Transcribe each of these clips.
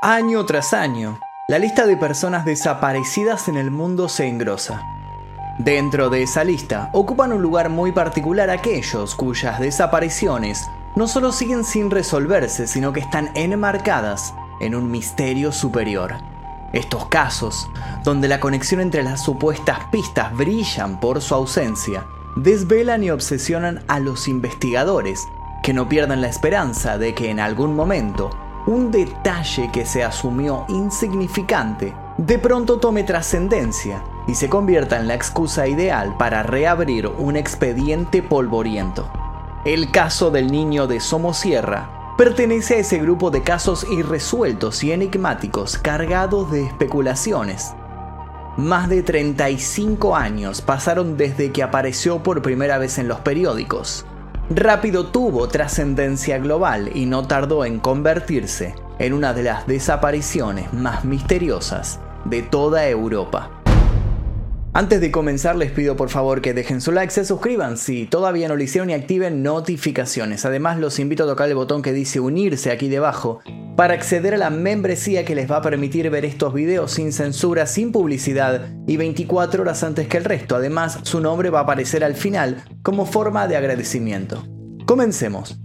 Año tras año, la lista de personas desaparecidas en el mundo se engrosa. Dentro de esa lista ocupan un lugar muy particular aquellos cuyas desapariciones no solo siguen sin resolverse, sino que están enmarcadas en un misterio superior. Estos casos, donde la conexión entre las supuestas pistas brillan por su ausencia, desvelan y obsesionan a los investigadores, que no pierdan la esperanza de que en algún momento un detalle que se asumió insignificante de pronto tome trascendencia y se convierta en la excusa ideal para reabrir un expediente polvoriento. El caso del niño de Somosierra pertenece a ese grupo de casos irresueltos y enigmáticos cargados de especulaciones. Más de 35 años pasaron desde que apareció por primera vez en los periódicos rápido tuvo trascendencia global y no tardó en convertirse en una de las desapariciones más misteriosas de toda Europa. Antes de comenzar les pido por favor que dejen su like, se suscriban si todavía no lo hicieron y activen notificaciones. Además los invito a tocar el botón que dice unirse aquí debajo para acceder a la membresía que les va a permitir ver estos videos sin censura, sin publicidad y 24 horas antes que el resto. Además su nombre va a aparecer al final como forma de agradecimiento. Comencemos.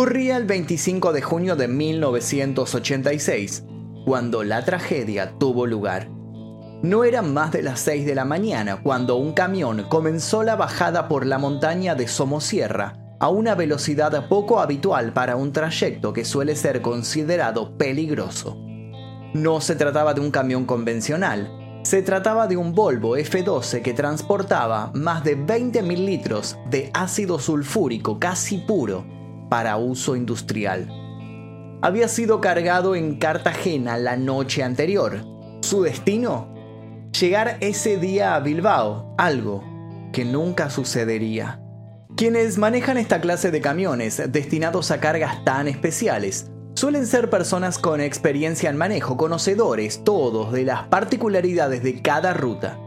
Corría el 25 de junio de 1986, cuando la tragedia tuvo lugar. No eran más de las 6 de la mañana cuando un camión comenzó la bajada por la montaña de Somosierra a una velocidad poco habitual para un trayecto que suele ser considerado peligroso. No se trataba de un camión convencional, se trataba de un Volvo F12 que transportaba más de 20.000 litros de ácido sulfúrico casi puro para uso industrial. Había sido cargado en Cartagena la noche anterior. Su destino, llegar ese día a Bilbao, algo que nunca sucedería. Quienes manejan esta clase de camiones destinados a cargas tan especiales suelen ser personas con experiencia en manejo, conocedores todos de las particularidades de cada ruta.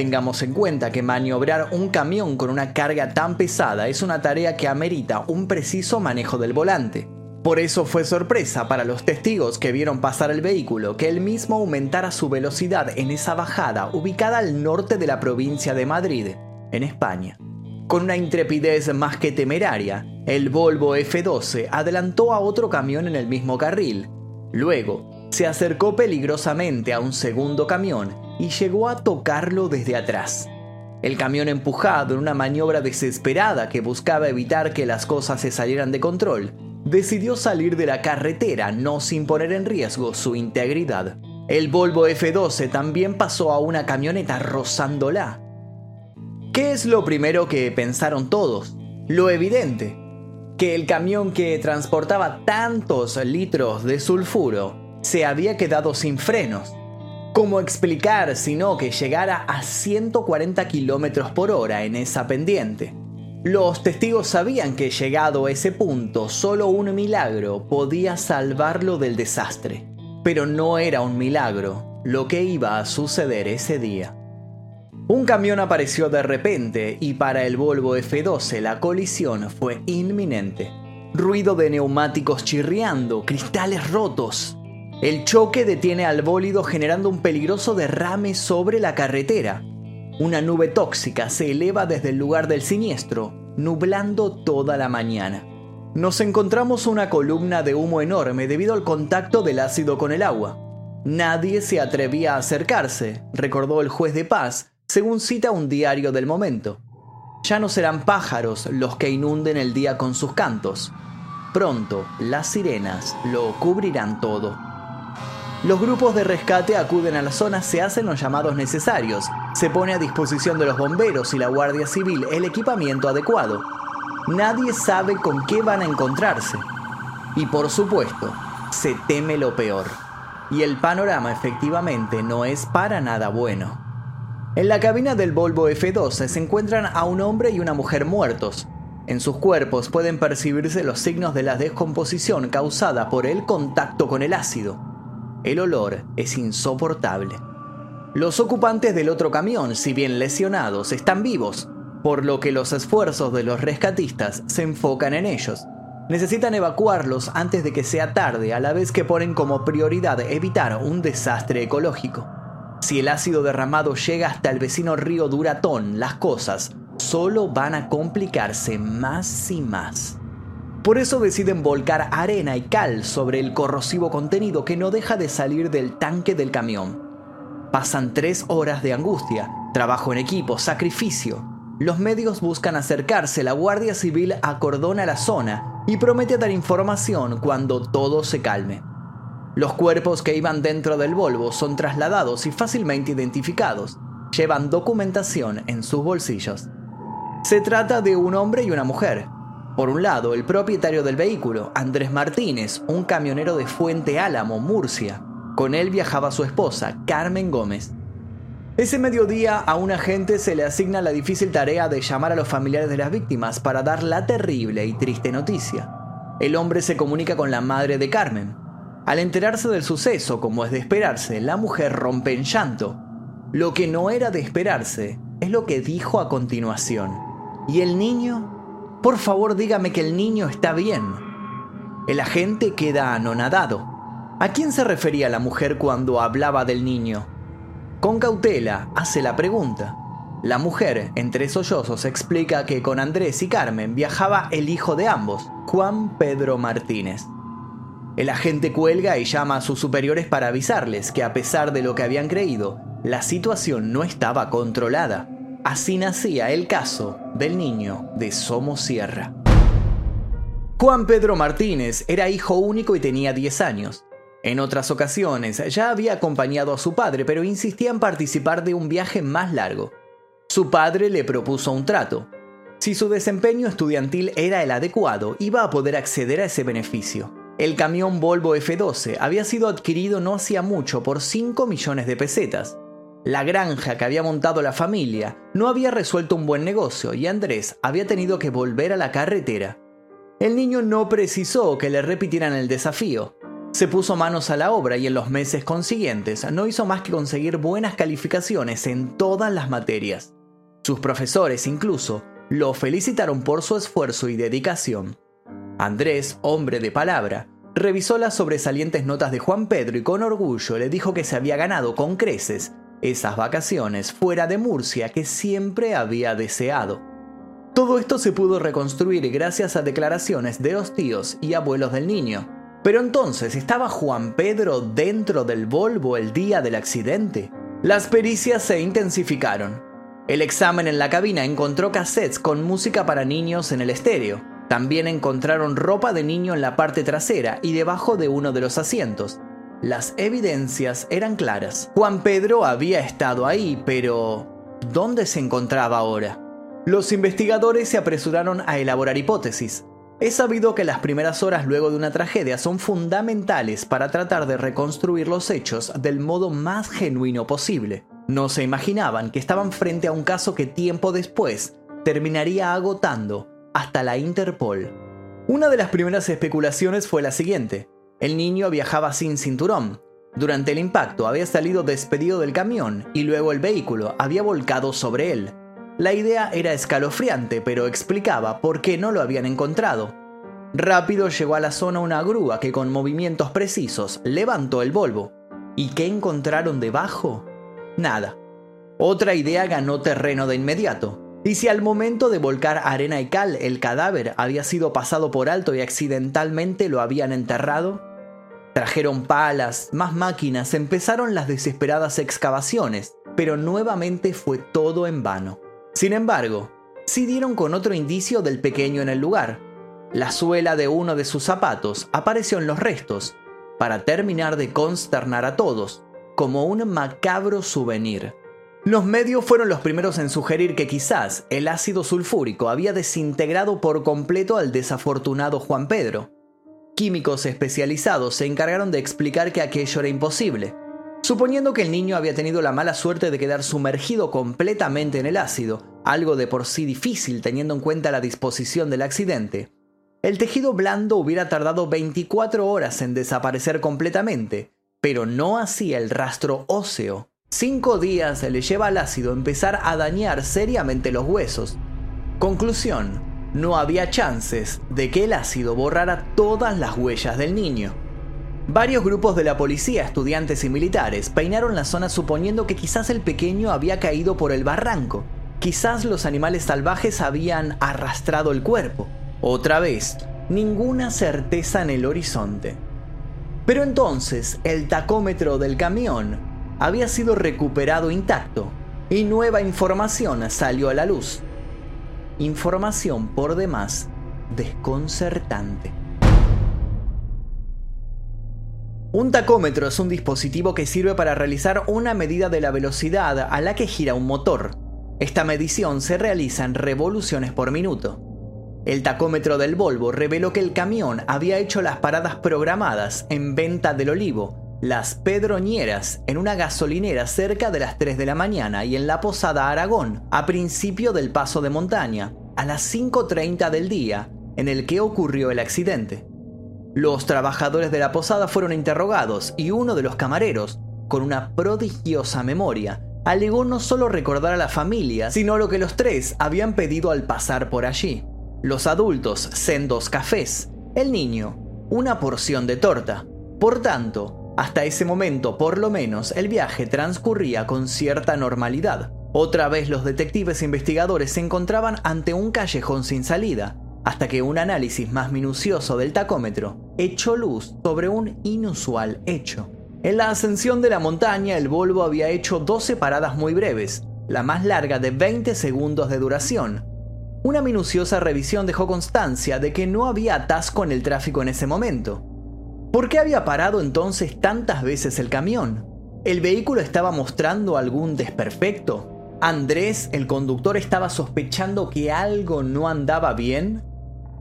Tengamos en cuenta que maniobrar un camión con una carga tan pesada es una tarea que amerita un preciso manejo del volante. Por eso fue sorpresa para los testigos que vieron pasar el vehículo que el mismo aumentara su velocidad en esa bajada ubicada al norte de la provincia de Madrid, en España. Con una intrepidez más que temeraria, el Volvo F12 adelantó a otro camión en el mismo carril. Luego, se acercó peligrosamente a un segundo camión y llegó a tocarlo desde atrás. El camión empujado en una maniobra desesperada que buscaba evitar que las cosas se salieran de control, decidió salir de la carretera no sin poner en riesgo su integridad. El Volvo F12 también pasó a una camioneta rozándola. ¿Qué es lo primero que pensaron todos? Lo evidente, que el camión que transportaba tantos litros de sulfuro se había quedado sin frenos ¿Cómo explicar sino que llegara a 140 km por hora en esa pendiente? Los testigos sabían que llegado a ese punto solo un milagro podía salvarlo del desastre. Pero no era un milagro lo que iba a suceder ese día. Un camión apareció de repente y para el Volvo F12 la colisión fue inminente. Ruido de neumáticos chirriando, cristales rotos, el choque detiene al bólido generando un peligroso derrame sobre la carretera. Una nube tóxica se eleva desde el lugar del siniestro, nublando toda la mañana. Nos encontramos una columna de humo enorme debido al contacto del ácido con el agua. Nadie se atrevía a acercarse, recordó el juez de paz, según cita un diario del momento. Ya no serán pájaros los que inunden el día con sus cantos. Pronto las sirenas lo cubrirán todo. Los grupos de rescate acuden a la zona, se hacen los llamados necesarios, se pone a disposición de los bomberos y la Guardia Civil el equipamiento adecuado. Nadie sabe con qué van a encontrarse. Y por supuesto, se teme lo peor. Y el panorama efectivamente no es para nada bueno. En la cabina del Volvo F12 se encuentran a un hombre y una mujer muertos. En sus cuerpos pueden percibirse los signos de la descomposición causada por el contacto con el ácido. El olor es insoportable. Los ocupantes del otro camión, si bien lesionados, están vivos, por lo que los esfuerzos de los rescatistas se enfocan en ellos. Necesitan evacuarlos antes de que sea tarde, a la vez que ponen como prioridad evitar un desastre ecológico. Si el ácido derramado llega hasta el vecino río Duratón, las cosas solo van a complicarse más y más. Por eso deciden volcar arena y cal sobre el corrosivo contenido que no deja de salir del tanque del camión. Pasan tres horas de angustia, trabajo en equipo, sacrificio. Los medios buscan acercarse, la Guardia Civil acordona la zona y promete dar información cuando todo se calme. Los cuerpos que iban dentro del Volvo son trasladados y fácilmente identificados. Llevan documentación en sus bolsillos. Se trata de un hombre y una mujer. Por un lado, el propietario del vehículo, Andrés Martínez, un camionero de Fuente Álamo, Murcia, con él viajaba su esposa, Carmen Gómez. Ese mediodía a un agente se le asigna la difícil tarea de llamar a los familiares de las víctimas para dar la terrible y triste noticia. El hombre se comunica con la madre de Carmen. Al enterarse del suceso, como es de esperarse, la mujer rompe en llanto. Lo que no era de esperarse es lo que dijo a continuación. ¿Y el niño? Por favor dígame que el niño está bien. El agente queda anonadado. ¿A quién se refería la mujer cuando hablaba del niño? Con cautela hace la pregunta. La mujer, entre sollozos, explica que con Andrés y Carmen viajaba el hijo de ambos, Juan Pedro Martínez. El agente cuelga y llama a sus superiores para avisarles que a pesar de lo que habían creído, la situación no estaba controlada. Así nacía el caso del niño de Somosierra. Juan Pedro Martínez era hijo único y tenía 10 años. En otras ocasiones ya había acompañado a su padre, pero insistía en participar de un viaje más largo. Su padre le propuso un trato. Si su desempeño estudiantil era el adecuado, iba a poder acceder a ese beneficio. El camión Volvo F12 había sido adquirido no hacía mucho por 5 millones de pesetas. La granja que había montado la familia no había resuelto un buen negocio y Andrés había tenido que volver a la carretera. El niño no precisó que le repitieran el desafío. Se puso manos a la obra y en los meses consiguientes no hizo más que conseguir buenas calificaciones en todas las materias. Sus profesores incluso lo felicitaron por su esfuerzo y dedicación. Andrés, hombre de palabra, revisó las sobresalientes notas de Juan Pedro y con orgullo le dijo que se había ganado con creces esas vacaciones fuera de Murcia que siempre había deseado. Todo esto se pudo reconstruir gracias a declaraciones de los tíos y abuelos del niño, pero entonces, ¿estaba Juan Pedro dentro del Volvo el día del accidente? Las pericias se intensificaron. El examen en la cabina encontró cassettes con música para niños en el estéreo. También encontraron ropa de niño en la parte trasera y debajo de uno de los asientos. Las evidencias eran claras. Juan Pedro había estado ahí, pero ¿dónde se encontraba ahora? Los investigadores se apresuraron a elaborar hipótesis. Es sabido que las primeras horas luego de una tragedia son fundamentales para tratar de reconstruir los hechos del modo más genuino posible. No se imaginaban que estaban frente a un caso que tiempo después terminaría agotando hasta la Interpol. Una de las primeras especulaciones fue la siguiente. El niño viajaba sin cinturón. Durante el impacto había salido despedido del camión y luego el vehículo había volcado sobre él. La idea era escalofriante, pero explicaba por qué no lo habían encontrado. Rápido llegó a la zona una grúa que con movimientos precisos levantó el Volvo. ¿Y qué encontraron debajo? Nada. Otra idea ganó terreno de inmediato. ¿Y si al momento de volcar arena y cal el cadáver había sido pasado por alto y accidentalmente lo habían enterrado? Trajeron palas, más máquinas, empezaron las desesperadas excavaciones, pero nuevamente fue todo en vano. Sin embargo, sí dieron con otro indicio del pequeño en el lugar. La suela de uno de sus zapatos apareció en los restos, para terminar de consternar a todos, como un macabro souvenir. Los medios fueron los primeros en sugerir que quizás el ácido sulfúrico había desintegrado por completo al desafortunado Juan Pedro. Químicos especializados se encargaron de explicar que aquello era imposible, Suponiendo que el niño había tenido la mala suerte de quedar sumergido completamente en el ácido, algo de por sí difícil teniendo en cuenta la disposición del accidente, el tejido blando hubiera tardado 24 horas en desaparecer completamente, pero no así el rastro óseo. Cinco días le lleva al ácido empezar a dañar seriamente los huesos. Conclusión, no había chances de que el ácido borrara todas las huellas del niño. Varios grupos de la policía, estudiantes y militares peinaron la zona suponiendo que quizás el pequeño había caído por el barranco. Quizás los animales salvajes habían arrastrado el cuerpo. Otra vez, ninguna certeza en el horizonte. Pero entonces el tacómetro del camión había sido recuperado intacto y nueva información salió a la luz información por demás desconcertante. Un tacómetro es un dispositivo que sirve para realizar una medida de la velocidad a la que gira un motor. Esta medición se realiza en revoluciones por minuto. El tacómetro del Volvo reveló que el camión había hecho las paradas programadas en Venta del Olivo, las Pedroñeras, en una gasolinera cerca de las 3 de la mañana y en la Posada Aragón, a principio del paso de montaña, a las 5.30 del día en el que ocurrió el accidente. Los trabajadores de la posada fueron interrogados y uno de los camareros, con una prodigiosa memoria, alegó no solo recordar a la familia, sino lo que los tres habían pedido al pasar por allí. Los adultos, sendos cafés, el niño, una porción de torta. Por tanto, hasta ese momento, por lo menos, el viaje transcurría con cierta normalidad. Otra vez los detectives e investigadores se encontraban ante un callejón sin salida, hasta que un análisis más minucioso del tacómetro echó luz sobre un inusual hecho. En la ascensión de la montaña, el Volvo había hecho 12 paradas muy breves, la más larga de 20 segundos de duración. Una minuciosa revisión dejó constancia de que no había atasco en el tráfico en ese momento. ¿Por qué había parado entonces tantas veces el camión? ¿El vehículo estaba mostrando algún desperfecto? ¿Andrés, el conductor, estaba sospechando que algo no andaba bien?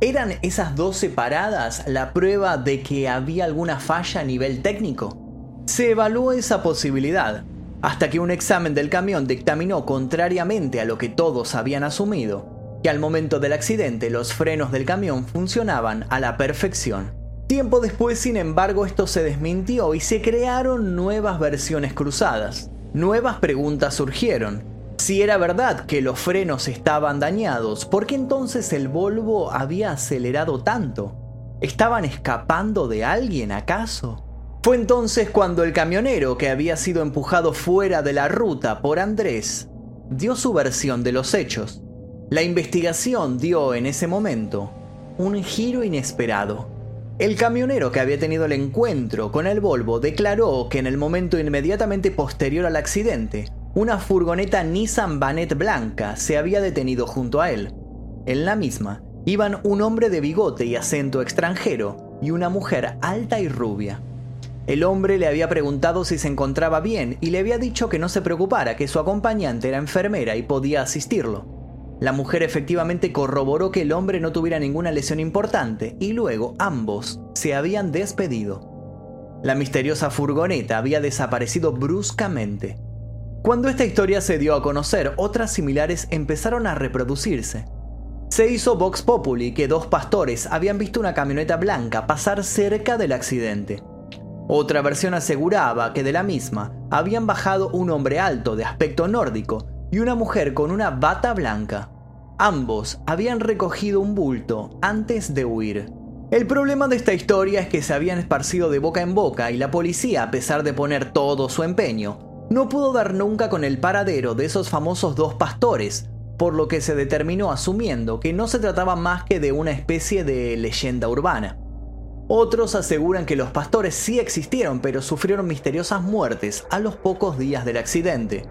¿Eran esas 12 paradas la prueba de que había alguna falla a nivel técnico? Se evaluó esa posibilidad, hasta que un examen del camión dictaminó contrariamente a lo que todos habían asumido, que al momento del accidente los frenos del camión funcionaban a la perfección. Tiempo después, sin embargo, esto se desmintió y se crearon nuevas versiones cruzadas. Nuevas preguntas surgieron. Si era verdad que los frenos estaban dañados, ¿por qué entonces el Volvo había acelerado tanto? ¿Estaban escapando de alguien acaso? Fue entonces cuando el camionero que había sido empujado fuera de la ruta por Andrés dio su versión de los hechos. La investigación dio en ese momento un giro inesperado. El camionero que había tenido el encuentro con el Volvo declaró que en el momento inmediatamente posterior al accidente, una furgoneta Nissan Banet blanca se había detenido junto a él. En la misma iban un hombre de bigote y acento extranjero y una mujer alta y rubia. El hombre le había preguntado si se encontraba bien y le había dicho que no se preocupara, que su acompañante era enfermera y podía asistirlo. La mujer efectivamente corroboró que el hombre no tuviera ninguna lesión importante y luego ambos se habían despedido. La misteriosa furgoneta había desaparecido bruscamente. Cuando esta historia se dio a conocer, otras similares empezaron a reproducirse. Se hizo Vox Populi que dos pastores habían visto una camioneta blanca pasar cerca del accidente. Otra versión aseguraba que de la misma habían bajado un hombre alto de aspecto nórdico y una mujer con una bata blanca. Ambos habían recogido un bulto antes de huir. El problema de esta historia es que se habían esparcido de boca en boca y la policía, a pesar de poner todo su empeño, no pudo dar nunca con el paradero de esos famosos dos pastores, por lo que se determinó asumiendo que no se trataba más que de una especie de leyenda urbana. Otros aseguran que los pastores sí existieron, pero sufrieron misteriosas muertes a los pocos días del accidente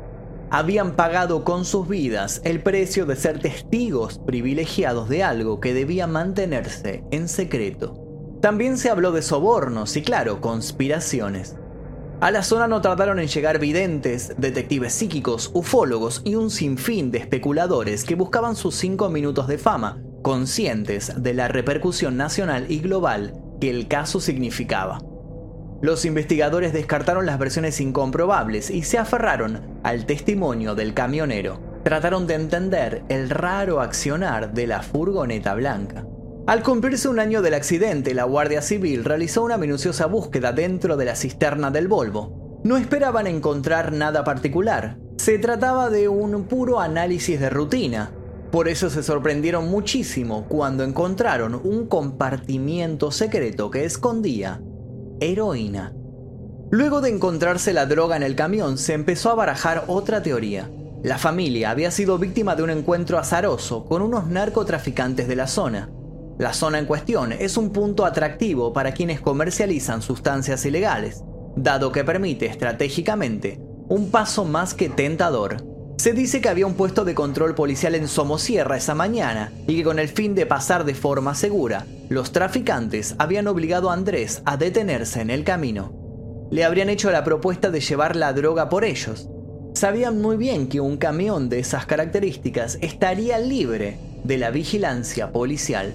habían pagado con sus vidas el precio de ser testigos privilegiados de algo que debía mantenerse en secreto. También se habló de sobornos y claro, conspiraciones. A la zona no tardaron en llegar videntes, detectives psíquicos, ufólogos y un sinfín de especuladores que buscaban sus cinco minutos de fama, conscientes de la repercusión nacional y global que el caso significaba. Los investigadores descartaron las versiones incomprobables y se aferraron al testimonio del camionero. Trataron de entender el raro accionar de la furgoneta blanca. Al cumplirse un año del accidente, la Guardia Civil realizó una minuciosa búsqueda dentro de la cisterna del Volvo. No esperaban encontrar nada particular. Se trataba de un puro análisis de rutina. Por eso se sorprendieron muchísimo cuando encontraron un compartimiento secreto que escondía heroína. Luego de encontrarse la droga en el camión, se empezó a barajar otra teoría. La familia había sido víctima de un encuentro azaroso con unos narcotraficantes de la zona. La zona en cuestión es un punto atractivo para quienes comercializan sustancias ilegales, dado que permite estratégicamente un paso más que tentador. Se dice que había un puesto de control policial en Somosierra esa mañana y que con el fin de pasar de forma segura, los traficantes habían obligado a Andrés a detenerse en el camino. Le habrían hecho la propuesta de llevar la droga por ellos, sabían muy bien que un camión de esas características estaría libre de la vigilancia policial.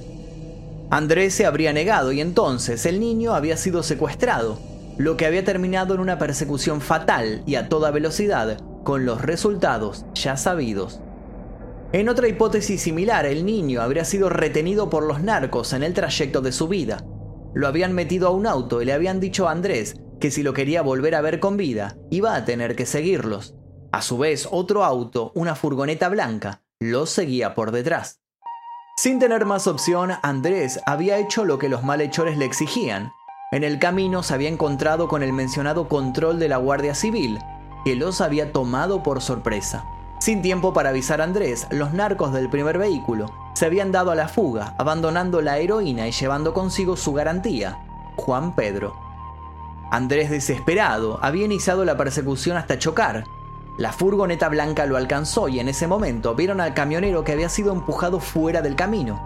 Andrés se habría negado y entonces el niño había sido secuestrado, lo que había terminado en una persecución fatal y a toda velocidad, con los resultados ya sabidos. En otra hipótesis similar, el niño habría sido retenido por los narcos en el trayecto de su vida. Lo habían metido a un auto y le habían dicho a Andrés que si lo quería volver a ver con vida, iba a tener que seguirlos. A su vez, otro auto, una furgoneta blanca, los seguía por detrás. Sin tener más opción, Andrés había hecho lo que los malhechores le exigían. En el camino se había encontrado con el mencionado control de la Guardia Civil, que los había tomado por sorpresa. Sin tiempo para avisar a Andrés, los narcos del primer vehículo se habían dado a la fuga, abandonando la heroína y llevando consigo su garantía, Juan Pedro. Andrés, desesperado, había iniciado la persecución hasta chocar, la furgoneta blanca lo alcanzó y en ese momento vieron al camionero que había sido empujado fuera del camino.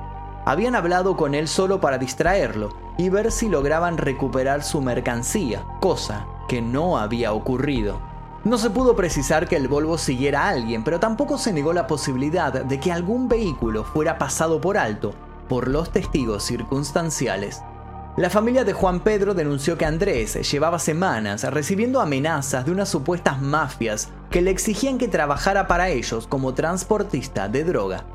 Habían hablado con él solo para distraerlo y ver si lograban recuperar su mercancía, cosa que no había ocurrido. No se pudo precisar que el Volvo siguiera a alguien, pero tampoco se negó la posibilidad de que algún vehículo fuera pasado por alto por los testigos circunstanciales. La familia de Juan Pedro denunció que Andrés llevaba semanas recibiendo amenazas de unas supuestas mafias que le exigían que trabajara para ellos como transportista de droga.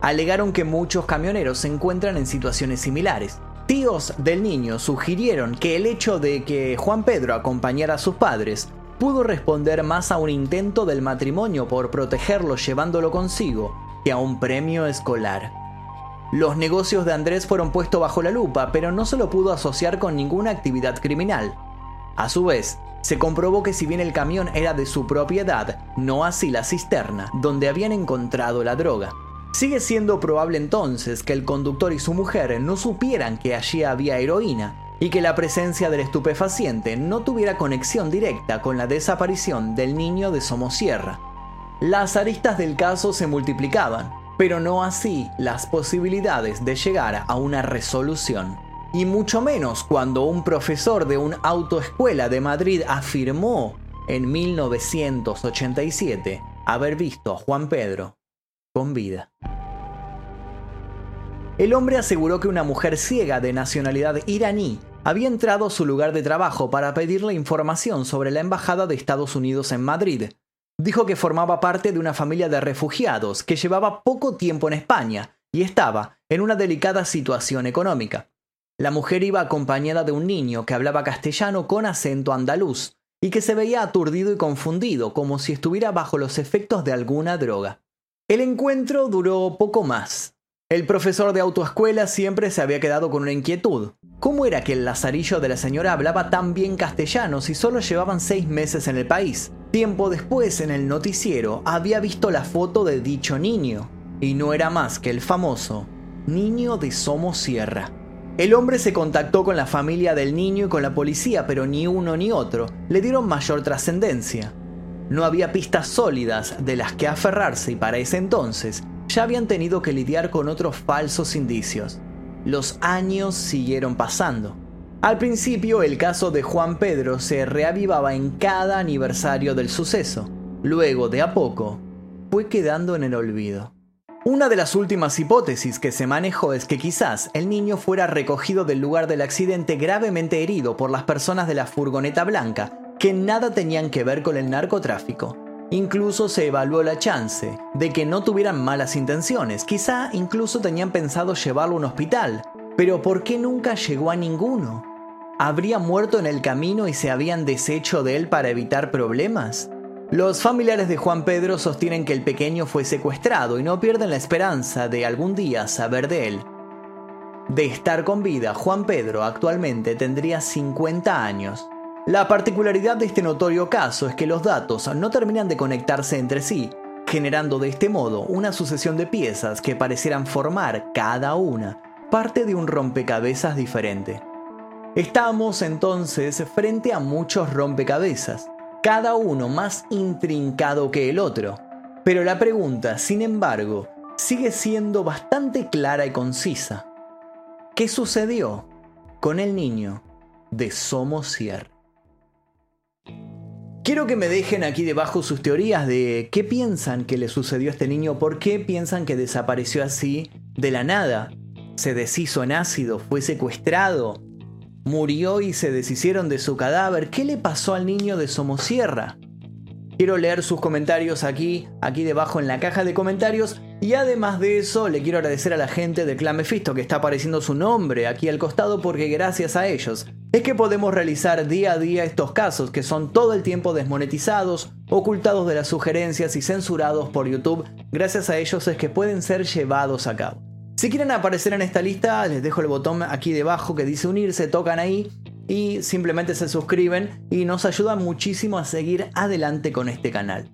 Alegaron que muchos camioneros se encuentran en situaciones similares. Tíos del niño sugirieron que el hecho de que Juan Pedro acompañara a sus padres pudo responder más a un intento del matrimonio por protegerlo llevándolo consigo que a un premio escolar. Los negocios de Andrés fueron puestos bajo la lupa, pero no se lo pudo asociar con ninguna actividad criminal. A su vez, se comprobó que si bien el camión era de su propiedad, no así la cisterna, donde habían encontrado la droga. Sigue siendo probable entonces que el conductor y su mujer no supieran que allí había heroína y que la presencia del estupefaciente no tuviera conexión directa con la desaparición del niño de Somosierra. Las aristas del caso se multiplicaban, pero no así las posibilidades de llegar a una resolución. Y mucho menos cuando un profesor de una autoescuela de Madrid afirmó en 1987 haber visto a Juan Pedro con vida. El hombre aseguró que una mujer ciega de nacionalidad iraní había entrado a su lugar de trabajo para pedirle información sobre la Embajada de Estados Unidos en Madrid, dijo que formaba parte de una familia de refugiados que llevaba poco tiempo en España y estaba en una delicada situación económica. La mujer iba acompañada de un niño que hablaba castellano con acento andaluz y que se veía aturdido y confundido como si estuviera bajo los efectos de alguna droga. El encuentro duró poco más. El profesor de autoescuela siempre se había quedado con una inquietud. ¿Cómo era que el lazarillo de la señora hablaba tan bien castellano si solo llevaban seis meses en el país? Tiempo después, en el noticiero, había visto la foto de dicho niño, y no era más que el famoso niño de Somosierra. El hombre se contactó con la familia del niño y con la policía, pero ni uno ni otro le dieron mayor trascendencia. No había pistas sólidas de las que aferrarse y para ese entonces ya habían tenido que lidiar con otros falsos indicios. Los años siguieron pasando. Al principio el caso de Juan Pedro se reavivaba en cada aniversario del suceso. Luego, de a poco, fue quedando en el olvido. Una de las últimas hipótesis que se manejó es que quizás el niño fuera recogido del lugar del accidente gravemente herido por las personas de la furgoneta blanca, que nada tenían que ver con el narcotráfico. Incluso se evaluó la chance de que no tuvieran malas intenciones, quizá incluso tenían pensado llevarlo a un hospital, pero ¿por qué nunca llegó a ninguno? ¿Habría muerto en el camino y se habían deshecho de él para evitar problemas? Los familiares de Juan Pedro sostienen que el pequeño fue secuestrado y no pierden la esperanza de algún día saber de él. De estar con vida, Juan Pedro actualmente tendría 50 años. La particularidad de este notorio caso es que los datos no terminan de conectarse entre sí, generando de este modo una sucesión de piezas que parecieran formar cada una parte de un rompecabezas diferente. Estamos entonces frente a muchos rompecabezas, cada uno más intrincado que el otro, pero la pregunta, sin embargo, sigue siendo bastante clara y concisa. ¿Qué sucedió con el niño de Somosier? Quiero que me dejen aquí debajo sus teorías de qué piensan que le sucedió a este niño, por qué piensan que desapareció así de la nada. ¿Se deshizo en ácido? ¿Fue secuestrado? ¿Murió y se deshicieron de su cadáver? ¿Qué le pasó al niño de Somosierra? Quiero leer sus comentarios aquí, aquí debajo en la caja de comentarios. Y además de eso, le quiero agradecer a la gente de Clan que está apareciendo su nombre aquí al costado porque gracias a ellos es que podemos realizar día a día estos casos que son todo el tiempo desmonetizados, ocultados de las sugerencias y censurados por YouTube. Gracias a ellos es que pueden ser llevados a cabo. Si quieren aparecer en esta lista, les dejo el botón aquí debajo que dice unirse, tocan ahí y simplemente se suscriben y nos ayudan muchísimo a seguir adelante con este canal.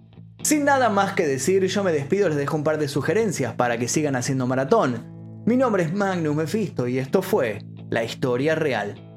Sin nada más que decir, yo me despido, les dejo un par de sugerencias para que sigan haciendo maratón. Mi nombre es Magnus Mephisto y esto fue La Historia Real.